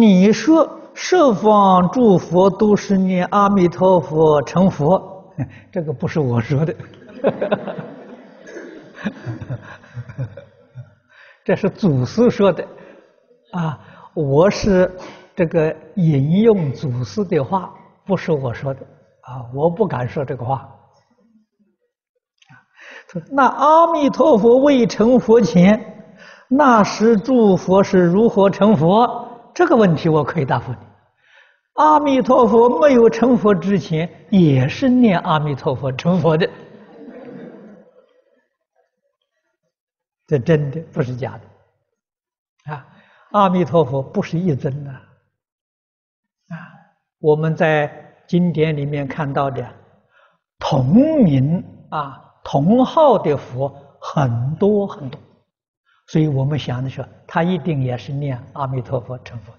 你说十方诸佛都是念阿弥陀佛成佛，这个不是我说的，这是祖师说的，啊，我是这个引用祖师的话，不是我说的，啊，我不敢说这个话。那阿弥陀佛未成佛前，那时诸佛是如何成佛？这个问题我可以答复你：阿弥陀佛没有成佛之前，也是念阿弥陀佛成佛的。这真的不是假的啊！阿弥陀佛不是一尊呐啊！我们在经典里面看到的同名啊、同号的佛很多很多。所以我们想的是，他一定也是念阿弥陀佛成佛。